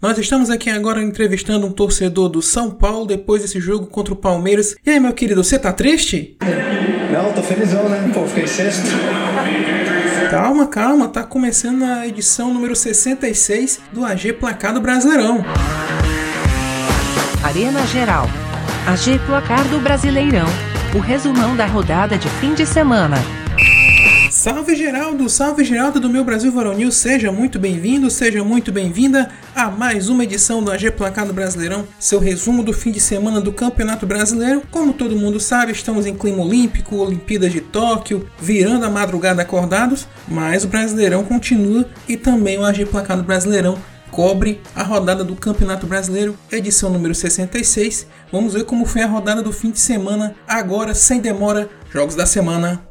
Nós estamos aqui agora entrevistando um torcedor do São Paulo depois desse jogo contra o Palmeiras. E aí, meu querido, você tá triste? Não, tô felizão, né? Pô, fiquei sexto. Calma, calma, tá começando a edição número 66 do AG Placar do Brasileirão. Arena Geral. AG Placar do Brasileirão. O resumão da rodada de fim de semana. Salve Geraldo, salve Geraldo do meu Brasil Varonil, seja muito bem-vindo, seja muito bem-vinda a mais uma edição do AG Placado Brasileirão, seu resumo do fim de semana do Campeonato Brasileiro. Como todo mundo sabe, estamos em clima olímpico, Olimpíadas de Tóquio, virando a madrugada acordados, mas o Brasileirão continua e também o AG Placado Brasileirão cobre a rodada do Campeonato Brasileiro, edição número 66. Vamos ver como foi a rodada do fim de semana, agora sem demora, jogos da semana.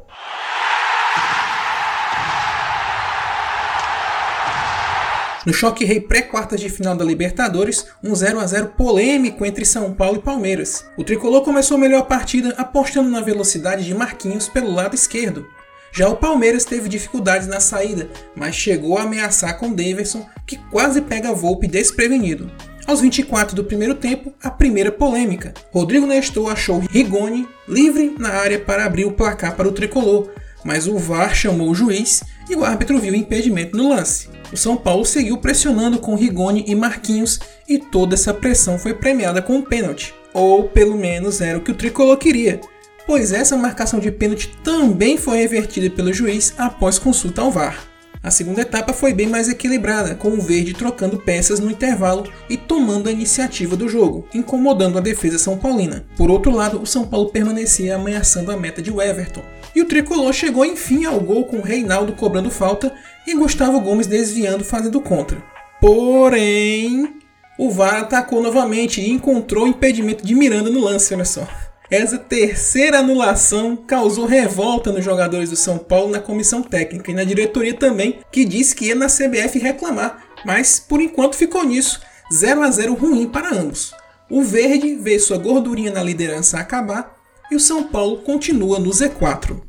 No choque rei pré-quartas de final da Libertadores, um 0 a 0 polêmico entre São Paulo e Palmeiras. O tricolor começou melhor a partida apostando na velocidade de Marquinhos pelo lado esquerdo. Já o Palmeiras teve dificuldades na saída, mas chegou a ameaçar com Daverson, que quase pega Volpe desprevenido. Aos 24 do primeiro tempo, a primeira polêmica. Rodrigo Nestor achou Rigoni livre na área para abrir o placar para o tricolor, mas o VAR chamou o juiz e o árbitro viu impedimento no lance. O São Paulo seguiu pressionando com Rigoni e Marquinhos e toda essa pressão foi premiada com um pênalti, ou pelo menos era o que o tricolor queria, pois essa marcação de pênalti também foi revertida pelo juiz após consulta ao VAR. A segunda etapa foi bem mais equilibrada, com o verde trocando peças no intervalo e tomando a iniciativa do jogo, incomodando a defesa são paulina. Por outro lado, o São Paulo permanecia ameaçando a meta de Everton. E o tricolor chegou enfim ao gol com Reinaldo cobrando falta e Gustavo Gomes desviando fazendo contra. Porém, o VAR atacou novamente e encontrou impedimento de Miranda no lance, olha só. Essa terceira anulação causou revolta nos jogadores do São Paulo na comissão técnica e na diretoria também, que disse que ia na CBF reclamar, mas por enquanto ficou nisso, 0 a 0 ruim para ambos. O Verde vê sua gordurinha na liderança acabar e o São Paulo continua no Z4.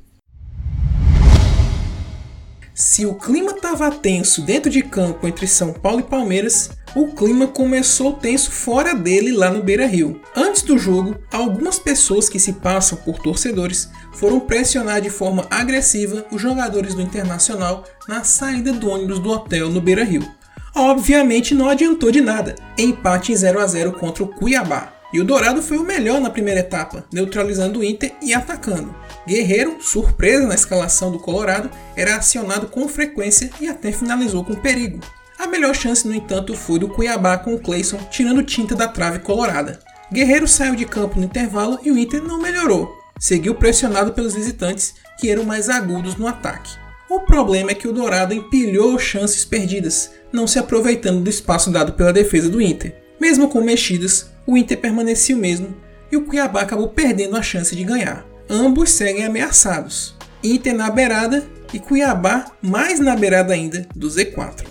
Se o clima estava tenso dentro de campo entre São Paulo e Palmeiras, o clima começou tenso fora dele lá no Beira Rio. Antes do jogo, algumas pessoas que se passam por torcedores foram pressionar de forma agressiva os jogadores do Internacional na saída do ônibus do hotel no Beira Rio. Obviamente não adiantou de nada, empate em 0 a 0 contra o Cuiabá. E o Dourado foi o melhor na primeira etapa, neutralizando o Inter e atacando. Guerreiro, surpresa na escalação do Colorado, era acionado com frequência e até finalizou com perigo. A melhor chance, no entanto, foi do Cuiabá com o Clayson tirando tinta da trave colorada. Guerreiro saiu de campo no intervalo e o Inter não melhorou. Seguiu pressionado pelos visitantes, que eram mais agudos no ataque. O problema é que o Dourado empilhou chances perdidas, não se aproveitando do espaço dado pela defesa do Inter. Mesmo com mexidas, o Inter permanecia o mesmo e o Cuiabá acabou perdendo a chance de ganhar. Ambos seguem ameaçados. Inter na beirada e Cuiabá mais na beirada ainda do Z4.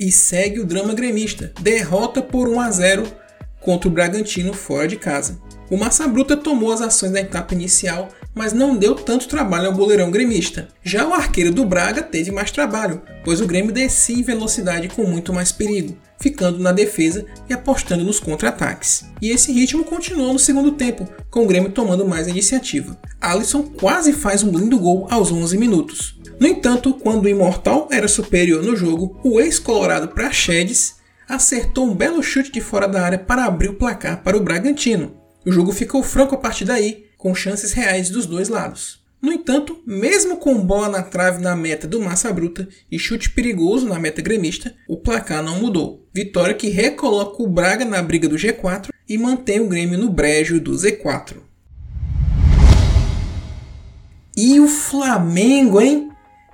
E segue o drama gremista. Derrota por 1 a 0 contra o Bragantino fora de casa. O Massa Bruta tomou as ações da etapa inicial, mas não deu tanto trabalho ao goleirão gremista. Já o arqueiro do Braga teve mais trabalho, pois o Grêmio descia em velocidade com muito mais perigo, ficando na defesa e apostando nos contra-ataques. E esse ritmo continuou no segundo tempo, com o Grêmio tomando mais iniciativa. Alisson quase faz um lindo gol aos 11 minutos. No entanto, quando o Imortal era superior no jogo, o ex-colorado Praxedes acertou um belo chute de fora da área para abrir o placar para o Bragantino. O jogo ficou franco a partir daí, com chances reais dos dois lados. No entanto, mesmo com bola na trave na meta do Massa Bruta e chute perigoso na meta gremista, o placar não mudou. Vitória que recoloca o Braga na briga do G4 e mantém o Grêmio no brejo do Z4. E o Flamengo, hein?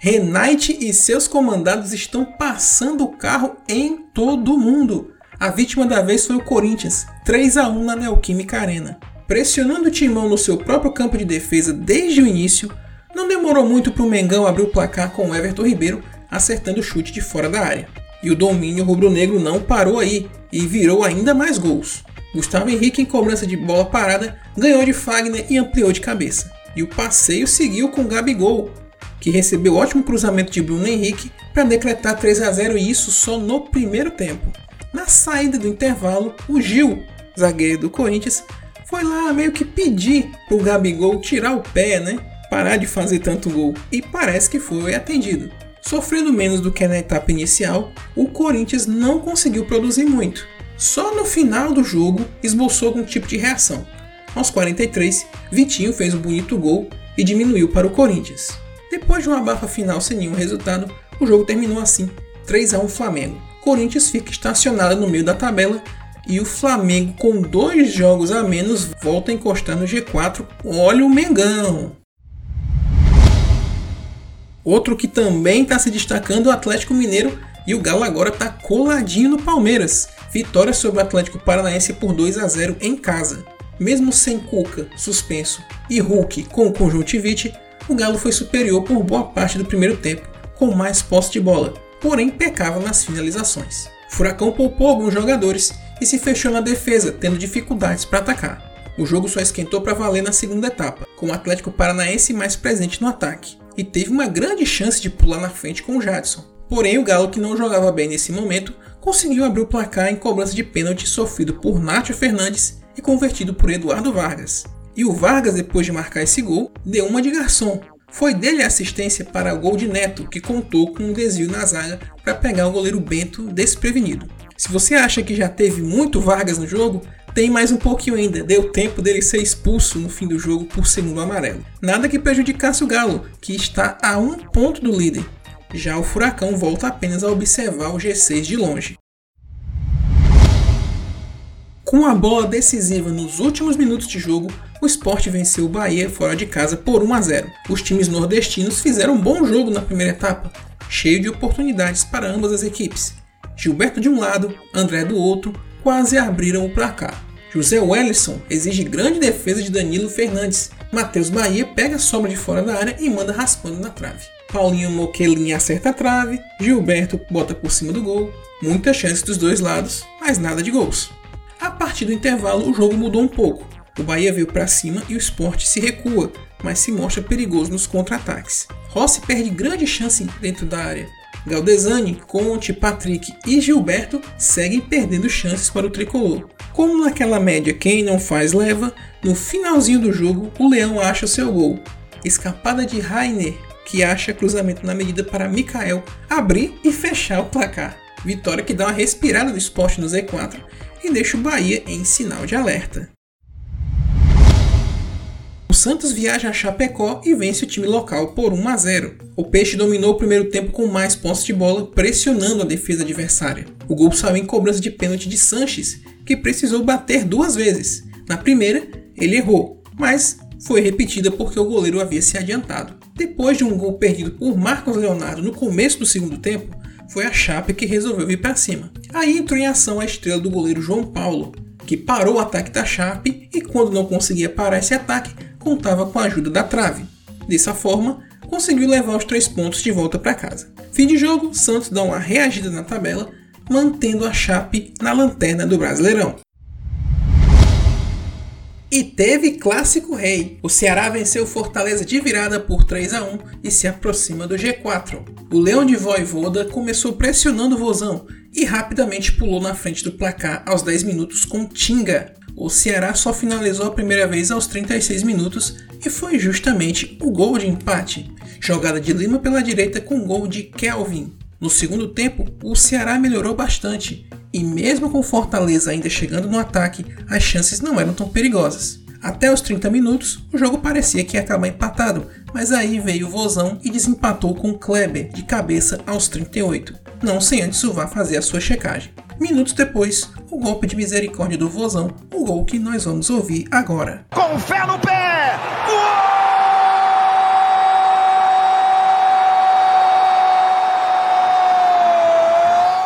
Renate e seus comandados estão passando o carro em todo mundo. A vítima da vez foi o Corinthians, 3 a 1 na Neoquímica Arena. Pressionando o timão no seu próprio campo de defesa desde o início, não demorou muito para o Mengão abrir o placar com o Everton Ribeiro acertando o chute de fora da área. E o domínio rubro-negro não parou aí e virou ainda mais gols. Gustavo Henrique, em cobrança de bola parada, ganhou de Fagner e ampliou de cabeça. E o passeio seguiu com Gabigol, que recebeu ótimo cruzamento de Bruno Henrique para decretar 3 a 0 e isso só no primeiro tempo. Na saída do intervalo, o Gil, zagueiro do Corinthians, foi lá meio que pedir pro Gabigol tirar o pé, né? Parar de fazer tanto gol. E parece que foi atendido. Sofrendo menos do que na etapa inicial, o Corinthians não conseguiu produzir muito. Só no final do jogo esboçou algum tipo de reação. Aos 43, Vitinho fez um bonito gol e diminuiu para o Corinthians. Depois de uma abafa final sem nenhum resultado, o jogo terminou assim, 3 a 1 Flamengo. Corinthians fica estacionado no meio da tabela e o Flamengo, com dois jogos a menos, volta a encostar no G4. Olha o Mengão! Outro que também está se destacando é o Atlético Mineiro e o Galo agora está coladinho no Palmeiras. Vitória sobre o Atlético Paranaense por 2 a 0 em casa. Mesmo sem Cuca, suspenso, e Hulk com conjuntivite, o Galo foi superior por boa parte do primeiro tempo, com mais posse de bola, porém pecava nas finalizações. Furacão poupou alguns jogadores e se fechou na defesa, tendo dificuldades para atacar. O jogo só esquentou para valer na segunda etapa, com o Atlético Paranaense mais presente no ataque, e teve uma grande chance de pular na frente com o Jadson. Porém, o Galo, que não jogava bem nesse momento, conseguiu abrir o placar em cobrança de pênalti sofrido por Nátio Fernandes e convertido por Eduardo Vargas. E o Vargas, depois de marcar esse gol, deu uma de garçom. Foi dele a assistência para o gol de Neto, que contou com um desvio na zaga para pegar o goleiro Bento desprevenido. Se você acha que já teve muito Vargas no jogo, tem mais um pouquinho ainda. Deu tempo dele ser expulso no fim do jogo por segundo amarelo. Nada que prejudicasse o Galo, que está a um ponto do líder. Já o Furacão volta apenas a observar o G6 de longe. Com a bola decisiva nos últimos minutos de jogo, o Sport venceu o Bahia fora de casa por 1 a 0. Os times nordestinos fizeram um bom jogo na primeira etapa, cheio de oportunidades para ambas as equipes. Gilberto de um lado, André do outro, quase abriram o placar. José Wellison exige grande defesa de Danilo Fernandes. Matheus Bahia pega a sobra de fora da área e manda raspando na trave. Paulinho Moquelin acerta a trave, Gilberto bota por cima do gol. Muitas chances dos dois lados, mas nada de gols. A partir do intervalo, o jogo mudou um pouco. O Bahia veio para cima e o Sport se recua, mas se mostra perigoso nos contra-ataques. Rossi perde grande chance dentro da área, Galdesani, Conte, Patrick e Gilberto seguem perdendo chances para o tricolor. Como naquela média quem não faz leva, no finalzinho do jogo o Leão acha seu gol. Escapada de Rainer, que acha cruzamento na medida para Mikael abrir e fechar o placar. Vitória que dá uma respirada do esporte no Z4 e deixa o Bahia em sinal de alerta. Santos viaja a Chapecó e vence o time local por 1 a 0. O Peixe dominou o primeiro tempo com mais posse de bola, pressionando a defesa adversária. O gol saiu em cobrança de pênalti de Sanches, que precisou bater duas vezes. Na primeira, ele errou, mas foi repetida porque o goleiro havia se adiantado. Depois de um gol perdido por Marcos Leonardo no começo do segundo tempo, foi a Chape que resolveu ir para cima. Aí entrou em ação a estrela do goleiro João Paulo, que parou o ataque da Chape e quando não conseguia parar esse ataque, contava com a ajuda da trave. Dessa forma, conseguiu levar os três pontos de volta para casa. Fim de jogo, Santos dá uma reagida na tabela, mantendo a Chape na lanterna do Brasileirão. E teve clássico rei. O Ceará venceu Fortaleza de virada por 3 a 1 e se aproxima do G4. O Leão de Voivoda começou pressionando o Vozão e rapidamente pulou na frente do placar aos 10 minutos com Tinga. O Ceará só finalizou a primeira vez aos 36 minutos e foi justamente o gol de empate. Jogada de Lima pela direita com gol de Kelvin. No segundo tempo, o Ceará melhorou bastante e, mesmo com Fortaleza ainda chegando no ataque, as chances não eram tão perigosas. Até os 30 minutos, o jogo parecia que ia acabar empatado, mas aí veio o Vozão e desempatou com Kleber de cabeça aos 38, não sem antes o VAR fazer a sua checagem. Minutos depois, o golpe de misericórdia do Vozão, o gol que nós vamos ouvir agora. Com fé no pé!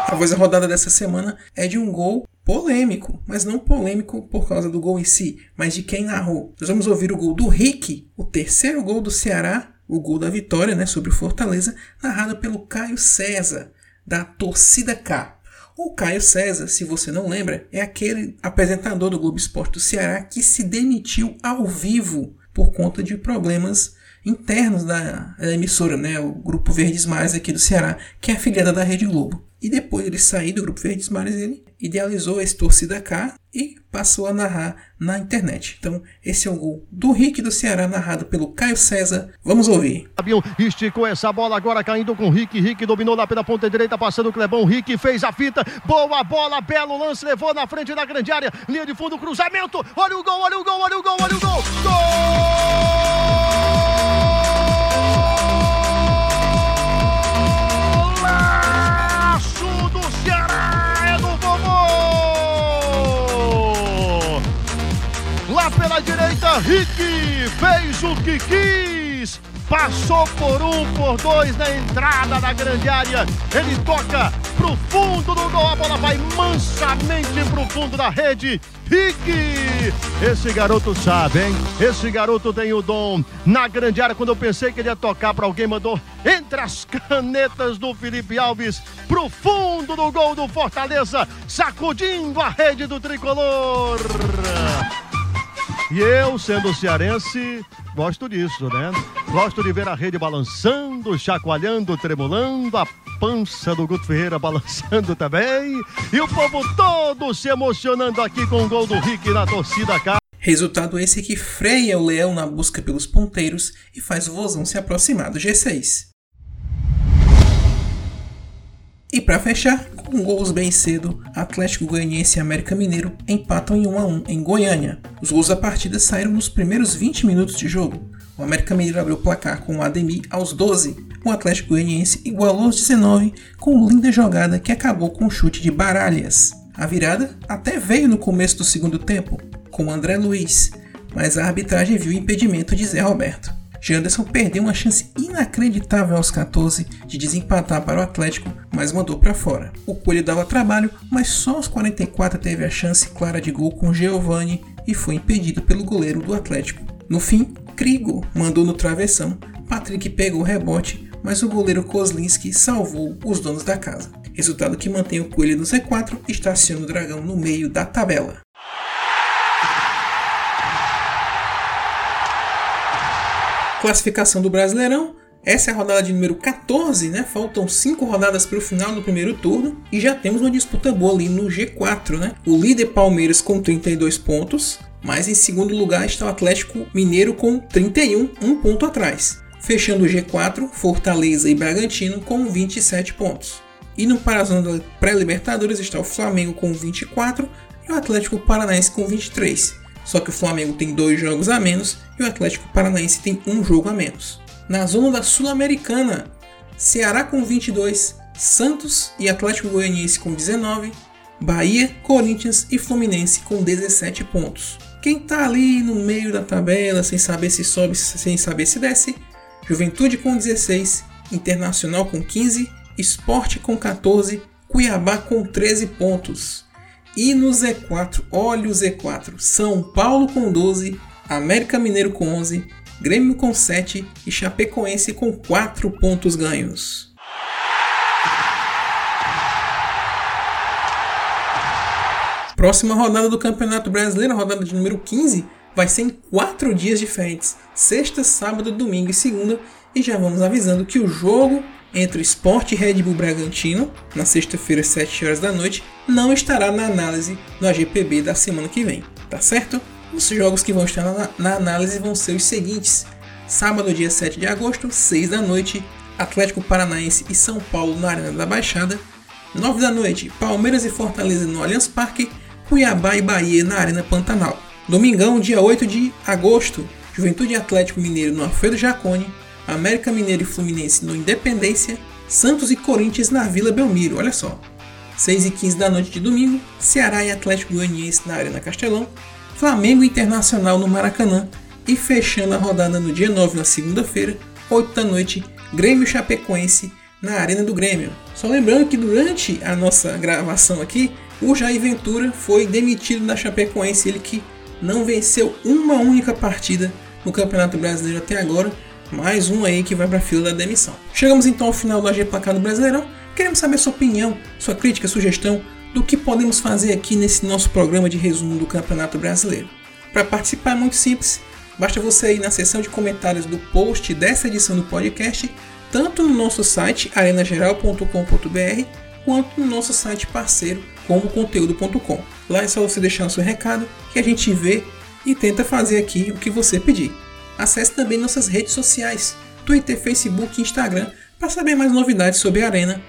A voz da rodada dessa semana é de um gol polêmico, mas não polêmico por causa do gol em si, mas de quem narrou. Nós vamos ouvir o gol do Rick, o terceiro gol do Ceará, o gol da vitória né, sobre o Fortaleza, narrado pelo Caio César, da Torcida K. O Caio César, se você não lembra, é aquele apresentador do Globo Esporte do Ceará que se demitiu ao vivo por conta de problemas internos da emissora, né, o Grupo Verdes Mares aqui do Ceará, que é afiliada da Rede Globo. E depois ele sair do Grupo Verdes Mares, ele idealizou esse Torcida K e passou a narrar na internet. Então, esse é o gol do Rick do Ceará, narrado pelo Caio César. Vamos ouvir. Fabião esticou essa bola agora caindo com o Rick. Rick dominou lá pela ponta direita, passando o Clebão. Rick fez a fita. Boa bola, belo lance, levou na frente da grande área. Linha de fundo, cruzamento. Olha o gol, olha o gol, olha o gol, olha o gol. Gol! Rick fez o que quis, passou por um, por dois na entrada da grande área. Ele toca pro fundo do gol, a bola vai mansamente pro fundo da rede. Rick, esse garoto sabe, hein? Esse garoto tem o dom. Na grande área, quando eu pensei que ele ia tocar para alguém, mandou entre as canetas do Felipe Alves pro fundo do gol do Fortaleza, sacudindo a rede do tricolor. E eu, sendo cearense, gosto disso, né? Gosto de ver a rede balançando, chacoalhando, tremulando, a pança do Guto Ferreira balançando também. E o povo todo se emocionando aqui com o gol do Rick na torcida cá. Resultado esse que freia o Leão na busca pelos ponteiros e faz o Vozão se aproximar do G6. E para fechar, com gols bem cedo, Atlético Goianiense e América Mineiro empatam em 1 a 1 em Goiânia. Os gols da partida saíram nos primeiros 20 minutos de jogo. O América Mineiro abriu o placar com o Ademir aos 12. O Atlético Goianiense igualou aos 19 com linda jogada que acabou com o chute de Baralhas. A virada até veio no começo do segundo tempo, com André Luiz, mas a arbitragem viu o impedimento de Zé Roberto. Janderson perdeu uma chance inacreditável aos 14 de desempatar para o Atlético, mas mandou para fora. O Coelho dava trabalho, mas só aos 44 teve a chance clara de gol com Giovani e foi impedido pelo goleiro do Atlético. No fim, Krigo mandou no travessão, Patrick pegou o rebote, mas o goleiro Kozlinski salvou os donos da casa. Resultado que mantém o Coelho no Z4 e estaciona o Dragão no meio da tabela. Classificação do Brasileirão. Essa é a rodada de número 14, né? Faltam 5 rodadas para o final do primeiro turno e já temos uma disputa boa ali no G4, né? O líder Palmeiras com 32 pontos, mas em segundo lugar está o Atlético Mineiro com 31, um ponto atrás. Fechando o G4, Fortaleza e Bragantino com 27 pontos. E no Parazão da Pré-Libertadores está o Flamengo com 24 e o Atlético Paranaense com 23. Só que o Flamengo tem dois jogos a menos e o Atlético Paranaense tem um jogo a menos. Na zona da Sul-Americana, Ceará com 22, Santos e Atlético Goianiense com 19, Bahia, Corinthians e Fluminense com 17 pontos. Quem está ali no meio da tabela, sem saber se sobe, sem saber se desce, Juventude com 16, Internacional com 15, Esporte com 14, Cuiabá com 13 pontos. E no Z4, olha o Z4, São Paulo com 12, América Mineiro com 11, Grêmio com 7 e Chapecoense com 4 pontos ganhos. Próxima rodada do Campeonato Brasileiro, rodada de número 15, vai ser em 4 dias diferentes: sexta, sábado, domingo e segunda. E já vamos avisando que o jogo entre o Sport e Red Bull Bragantino, na sexta-feira, às 7 horas da noite, não estará na análise do AGPB da semana que vem, tá certo? Os jogos que vão estar na, na análise vão ser os seguintes: sábado, dia 7 de agosto, 6 da noite, Atlético Paranaense e São Paulo na Arena da Baixada, 9 da noite, Palmeiras e Fortaleza no Allianz Parque, Cuiabá e Bahia na Arena Pantanal. Domingão, dia 8 de agosto, Juventude Atlético Mineiro no Alfredo Jacone, América Mineiro e Fluminense no Independência, Santos e Corinthians na Vila Belmiro, olha só. 6 e 15 da noite de domingo, Ceará e Atlético Goianiense na Arena Castelão, Flamengo Internacional no Maracanã e fechando a rodada no dia 9 na segunda-feira, 8 da noite, Grêmio Chapecoense na Arena do Grêmio. Só lembrando que durante a nossa gravação aqui, o Jair Ventura foi demitido da Chapecoense, ele que não venceu uma única partida no Campeonato Brasileiro até agora, mais um aí que vai para a fila da demissão. Chegamos então ao final do AG Placar do Brasileirão. Queremos saber sua opinião, sua crítica, sugestão do que podemos fazer aqui nesse nosso programa de resumo do Campeonato Brasileiro. Para participar é muito simples, basta você ir na seção de comentários do post dessa edição do podcast, tanto no nosso site arenageral.com.br quanto no nosso site parceiro comboconteúdo.com. Lá é só você deixar o seu recado que a gente vê e tenta fazer aqui o que você pedir. Acesse também nossas redes sociais, Twitter, Facebook e Instagram, para saber mais novidades sobre a Arena.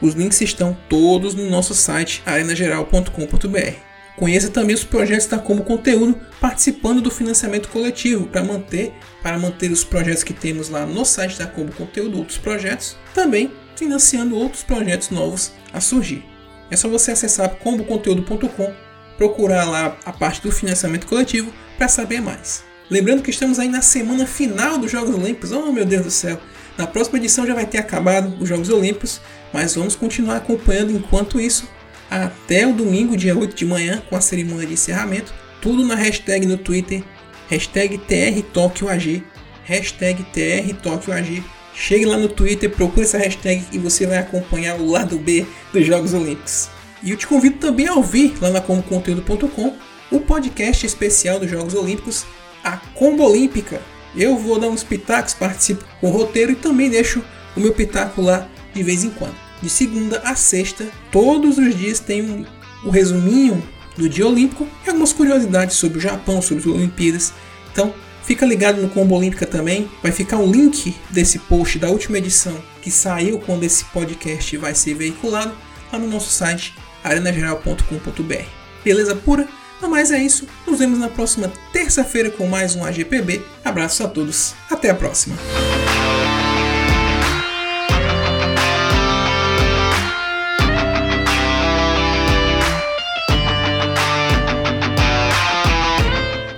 Os links estão todos no nosso site arenageral.com.br. Conheça também os projetos da Como Conteúdo participando do financiamento coletivo para manter para manter os projetos que temos lá no site da Como Conteúdo, outros projetos, também financiando outros projetos novos a surgir. É só você acessar comboconteúdo.com, procurar lá a parte do financiamento coletivo para saber mais. Lembrando que estamos aí na semana final dos Jogos Olímpicos. Oh meu Deus do céu! Na próxima edição já vai ter acabado os Jogos Olímpicos, mas vamos continuar acompanhando enquanto isso até o domingo, dia 8 de manhã, com a cerimônia de encerramento. Tudo na hashtag no Twitter, hashtag TRTokyoAG, hashtag TRTokyoAG. Chegue lá no Twitter, procure essa hashtag e você vai acompanhar o lado B dos Jogos Olímpicos. E eu te convido também a ouvir lá na comoconteúdo.com o podcast especial dos Jogos Olímpicos, a Combo Olímpica. Eu vou dar uns pitacos, participo com o roteiro e também deixo o meu pitaco lá de vez em quando. De segunda a sexta, todos os dias tem um, um resuminho do dia olímpico e algumas curiosidades sobre o Japão, sobre as Olimpíadas. Então, fica ligado no Combo Olímpica também. Vai ficar o um link desse post da última edição que saiu quando esse podcast vai ser veiculado lá no nosso site arenageral.com.br. Beleza pura? No mais é isso. Nos vemos na próxima terça-feira com mais um AGPB. Abraços a todos. Até a próxima.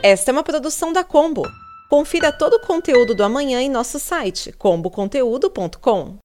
Esta é uma produção da Combo. Confira todo o conteúdo do amanhã em nosso site comboconteúdo.com.